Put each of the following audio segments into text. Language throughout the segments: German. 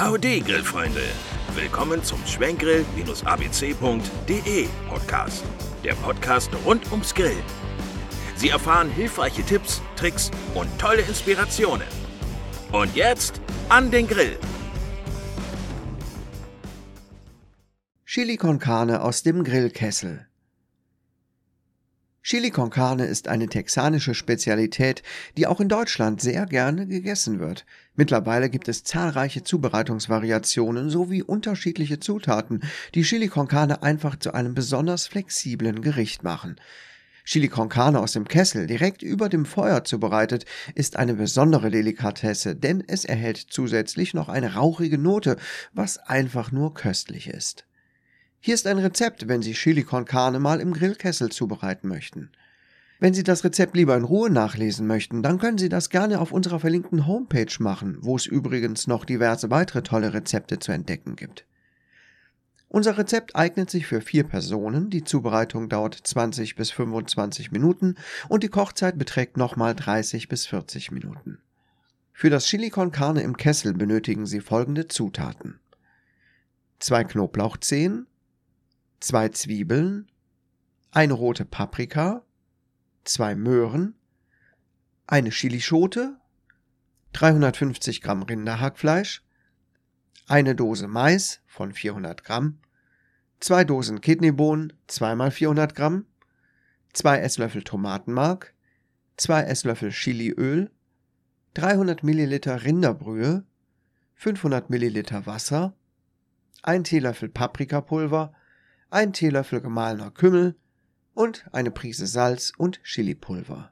Howdy, Grillfreunde! Willkommen zum Schwenkgrill-abc.de Podcast. Der Podcast rund ums Grillen. Sie erfahren hilfreiche Tipps, Tricks und tolle Inspirationen. Und jetzt an den Grill! Chili con Carne aus dem Grillkessel. Chili con Carne ist eine texanische Spezialität, die auch in Deutschland sehr gerne gegessen wird. Mittlerweile gibt es zahlreiche Zubereitungsvariationen sowie unterschiedliche Zutaten, die Chili con Carne einfach zu einem besonders flexiblen Gericht machen. Chili con Carne aus dem Kessel direkt über dem Feuer zubereitet, ist eine besondere Delikatesse, denn es erhält zusätzlich noch eine rauchige Note, was einfach nur köstlich ist. Hier ist ein Rezept, wenn Sie Chili con Carne mal im Grillkessel zubereiten möchten. Wenn Sie das Rezept lieber in Ruhe nachlesen möchten, dann können Sie das gerne auf unserer verlinkten Homepage machen, wo es übrigens noch diverse weitere tolle Rezepte zu entdecken gibt. Unser Rezept eignet sich für vier Personen, die Zubereitung dauert 20 bis 25 Minuten und die Kochzeit beträgt nochmal 30 bis 40 Minuten. Für das Chili im Kessel benötigen Sie folgende Zutaten. Zwei Knoblauchzehen, zwei Zwiebeln, eine rote Paprika, zwei Möhren, eine Chilischote, 350 Gramm Rinderhackfleisch, eine Dose Mais von 400 Gramm, zwei Dosen Kidneybohnen, zweimal 400 Gramm, zwei Esslöffel Tomatenmark, zwei Esslöffel Chiliöl, 300 Milliliter Rinderbrühe, 500 Milliliter Wasser, ein Teelöffel Paprikapulver, ein Teelöffel gemahlener Kümmel und eine Prise Salz und Chilipulver.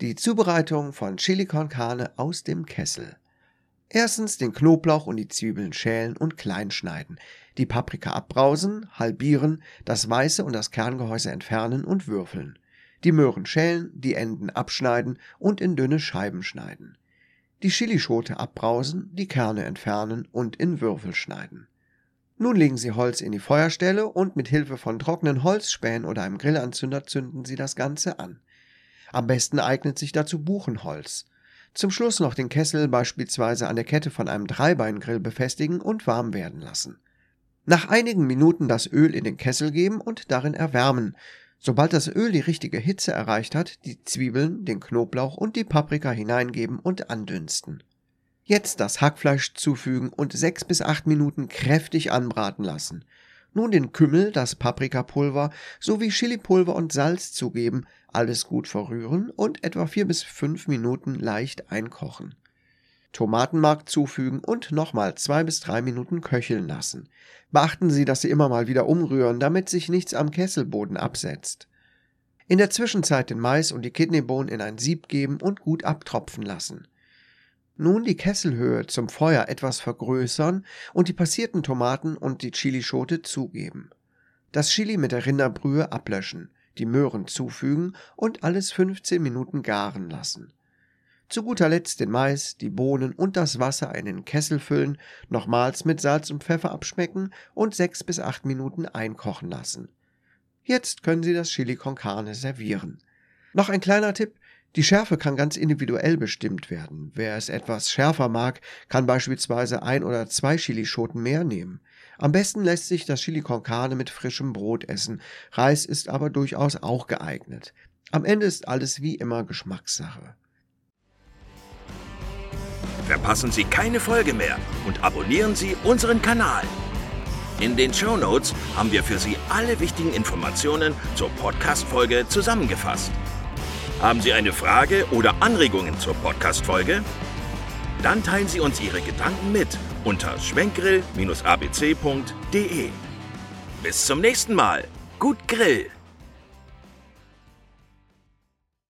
Die Zubereitung von Chili con Carne aus dem Kessel. Erstens den Knoblauch und die Zwiebeln schälen und klein schneiden, die Paprika abbrausen, halbieren, das Weiße und das Kerngehäuse entfernen und würfeln. Die Möhren schälen, die Enden abschneiden und in dünne Scheiben schneiden. Die Chilischote abbrausen, die Kerne entfernen und in Würfel schneiden. Nun legen Sie Holz in die Feuerstelle und mit Hilfe von trockenen Holzspänen oder einem Grillanzünder zünden Sie das Ganze an. Am besten eignet sich dazu Buchenholz. Zum Schluss noch den Kessel beispielsweise an der Kette von einem Dreibeingrill befestigen und warm werden lassen. Nach einigen Minuten das Öl in den Kessel geben und darin erwärmen. Sobald das Öl die richtige Hitze erreicht hat, die Zwiebeln, den Knoblauch und die Paprika hineingeben und andünsten. Jetzt das Hackfleisch zufügen und sechs bis acht Minuten kräftig anbraten lassen. Nun den Kümmel, das Paprikapulver sowie Chilipulver und Salz zugeben, alles gut verrühren und etwa vier bis fünf Minuten leicht einkochen. Tomatenmark zufügen und nochmal zwei bis drei Minuten köcheln lassen. Beachten Sie, dass Sie immer mal wieder umrühren, damit sich nichts am Kesselboden absetzt. In der Zwischenzeit den Mais und die Kidneybohnen in ein Sieb geben und gut abtropfen lassen. Nun die Kesselhöhe zum Feuer etwas vergrößern und die passierten Tomaten und die Chilischote zugeben. Das Chili mit der Rinderbrühe ablöschen, die Möhren zufügen und alles 15 Minuten garen lassen. Zu guter Letzt den Mais, die Bohnen und das Wasser in den Kessel füllen, nochmals mit Salz und Pfeffer abschmecken und sechs bis acht Minuten einkochen lassen. Jetzt können Sie das Chili con Carne servieren. Noch ein kleiner Tipp, die Schärfe kann ganz individuell bestimmt werden. Wer es etwas schärfer mag, kann beispielsweise ein oder zwei Chilischoten mehr nehmen. Am besten lässt sich das Chili con Carne mit frischem Brot essen. Reis ist aber durchaus auch geeignet. Am Ende ist alles wie immer Geschmackssache. Verpassen Sie keine Folge mehr und abonnieren Sie unseren Kanal. In den Show Notes haben wir für Sie alle wichtigen Informationen zur Podcast-Folge zusammengefasst. Haben Sie eine Frage oder Anregungen zur Podcast-Folge? Dann teilen Sie uns Ihre Gedanken mit unter schwenkgrill-abc.de. Bis zum nächsten Mal. Gut Grill!